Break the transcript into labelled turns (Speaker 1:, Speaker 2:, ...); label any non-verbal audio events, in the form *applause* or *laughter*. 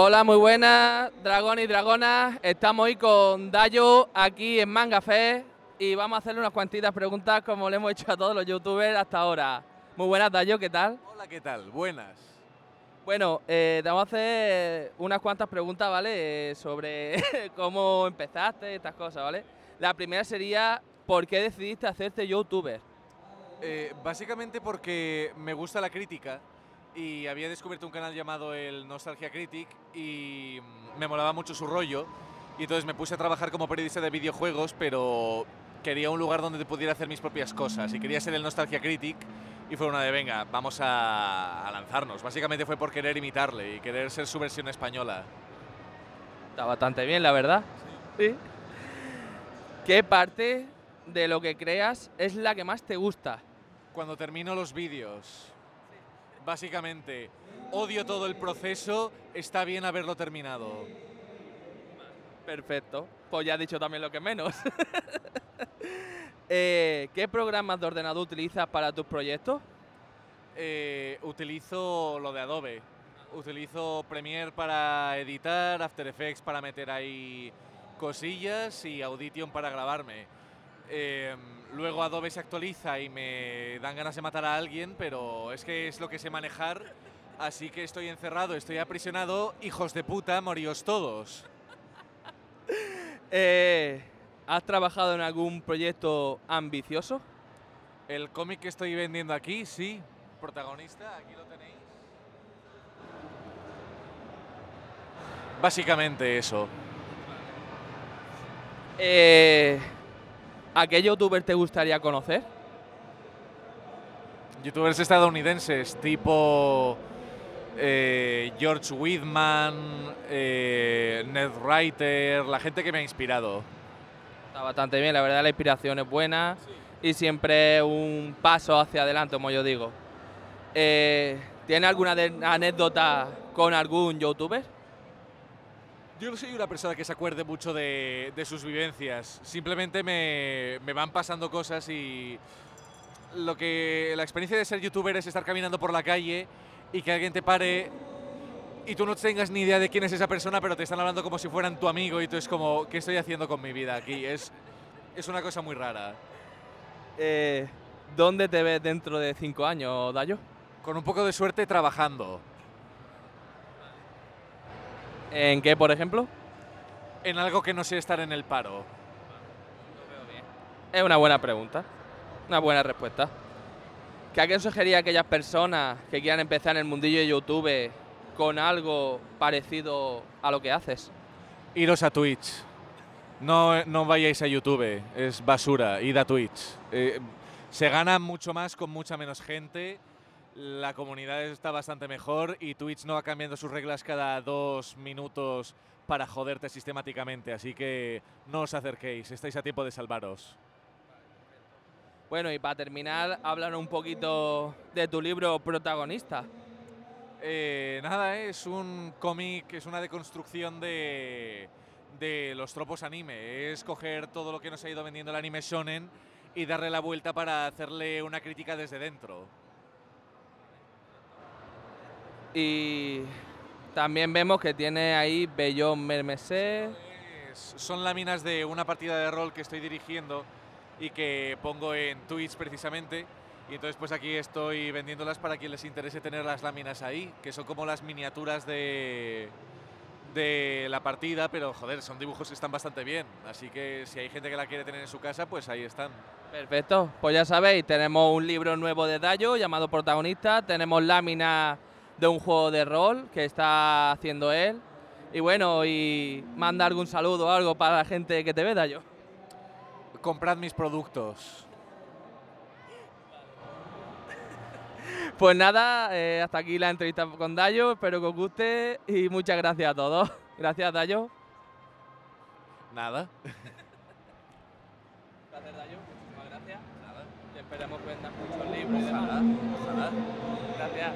Speaker 1: Hola, muy buenas, dragones y dragonas. Estamos hoy con Dayo aquí en Manga Fe y vamos a hacerle unas cuantitas preguntas como le hemos hecho a todos los youtubers hasta ahora. Muy buenas, Dayo, ¿qué tal?
Speaker 2: Hola, ¿qué tal? Buenas.
Speaker 1: Bueno, eh, te vamos a hacer unas cuantas preguntas, ¿vale? Eh, sobre *laughs* cómo empezaste, estas cosas, ¿vale? La primera sería, ¿por qué decidiste hacerte youtuber?
Speaker 2: Eh, básicamente porque me gusta la crítica y había descubierto un canal llamado el Nostalgia Critic y me molaba mucho su rollo y entonces me puse a trabajar como periodista de videojuegos, pero quería un lugar donde pudiera hacer mis propias cosas y quería ser el Nostalgia Critic y fue una de, venga, vamos a, a lanzarnos. Básicamente fue por querer imitarle y querer ser su versión española.
Speaker 1: Está bastante bien, la verdad. Sí. ¿Qué parte de lo que creas es la que más te gusta?
Speaker 2: Cuando termino los vídeos, básicamente, odio todo el proceso, está bien haberlo terminado.
Speaker 1: Perfecto. Pues ya has dicho también lo que menos. *laughs* Eh, ¿Qué programas de ordenador utilizas para tus proyectos?
Speaker 2: Eh, utilizo lo de Adobe. Utilizo Premiere para editar, After Effects para meter ahí cosillas y Audition para grabarme. Eh, luego Adobe se actualiza y me dan ganas de matar a alguien, pero es que es lo que sé manejar, así que estoy encerrado, estoy aprisionado. Hijos de puta, moríos todos. *laughs*
Speaker 1: Eh, ¿Has trabajado en algún proyecto ambicioso?
Speaker 2: El cómic que estoy vendiendo aquí, sí. Protagonista, aquí lo tenéis. Básicamente eso.
Speaker 1: Eh, ¿A qué youtuber te gustaría conocer?
Speaker 2: Youtubers estadounidenses tipo eh, George Whitman, eh, Ned Writer, la gente que me ha inspirado.
Speaker 1: Está bastante bien, la verdad la inspiración es buena y siempre un paso hacia adelante, como yo digo. Eh, ¿Tiene alguna anécdota con algún youtuber?
Speaker 2: Yo no soy una persona que se acuerde mucho de, de sus vivencias. Simplemente me, me van pasando cosas y lo que la experiencia de ser youtuber es estar caminando por la calle y que alguien te pare y tú no tengas ni idea de quién es esa persona, pero te están hablando como si fueran tu amigo y tú es como, ¿qué estoy haciendo con mi vida aquí? Es, es una cosa muy rara.
Speaker 1: Eh, ¿Dónde te ves dentro de cinco años, Dayo?
Speaker 2: Con un poco de suerte trabajando
Speaker 1: ¿En qué, por ejemplo?
Speaker 2: en algo que no sea estar en el paro.
Speaker 1: Es una buena pregunta, una buena respuesta. ¿Qué aconsejaría a aquellas personas que quieran empezar en el mundillo de YouTube con algo parecido a lo que haces?
Speaker 2: Iros a Twitch. No, no vayáis a YouTube, es basura. Id a Twitch. Eh, se gana mucho más con mucha menos gente. La comunidad está bastante mejor y Twitch no va cambiando sus reglas cada dos minutos para joderte sistemáticamente. Así que no os acerquéis, estáis a tiempo de salvaros.
Speaker 1: Bueno, y para terminar, háblanos un poquito de tu libro protagonista.
Speaker 2: Eh, nada, eh, es un cómic, es una deconstrucción de, de los tropos anime. Es coger todo lo que nos ha ido vendiendo el anime shonen y darle la vuelta para hacerle una crítica desde dentro.
Speaker 1: Y también vemos que tiene ahí Bellón Mermesé.
Speaker 2: Es- son láminas de una partida de rol que estoy dirigiendo y que pongo en Twitch precisamente. Y entonces pues aquí estoy vendiéndolas para quien les interese tener las láminas ahí, que son como las miniaturas de, de la partida, pero joder, son dibujos que están bastante bien. Así que si hay gente que la quiere tener en su casa, pues ahí están.
Speaker 1: Perfecto, pues ya sabéis, tenemos un libro nuevo de Dayo llamado Protagonista, tenemos láminas de un juego de rol que está haciendo él. Y bueno, y manda algún saludo o algo para la gente que te ve, Dayo.
Speaker 2: Comprad mis productos.
Speaker 1: Pues nada, eh, hasta aquí la entrevista con Dayo, espero que os guste y muchas gracias a todos. Gracias, Dayo.
Speaker 2: Nada.
Speaker 1: Gracias, Dayo. Muchísimas gracias. Y esperemos que vendas muchos libros demás.
Speaker 2: Ojalá.
Speaker 1: Gracias.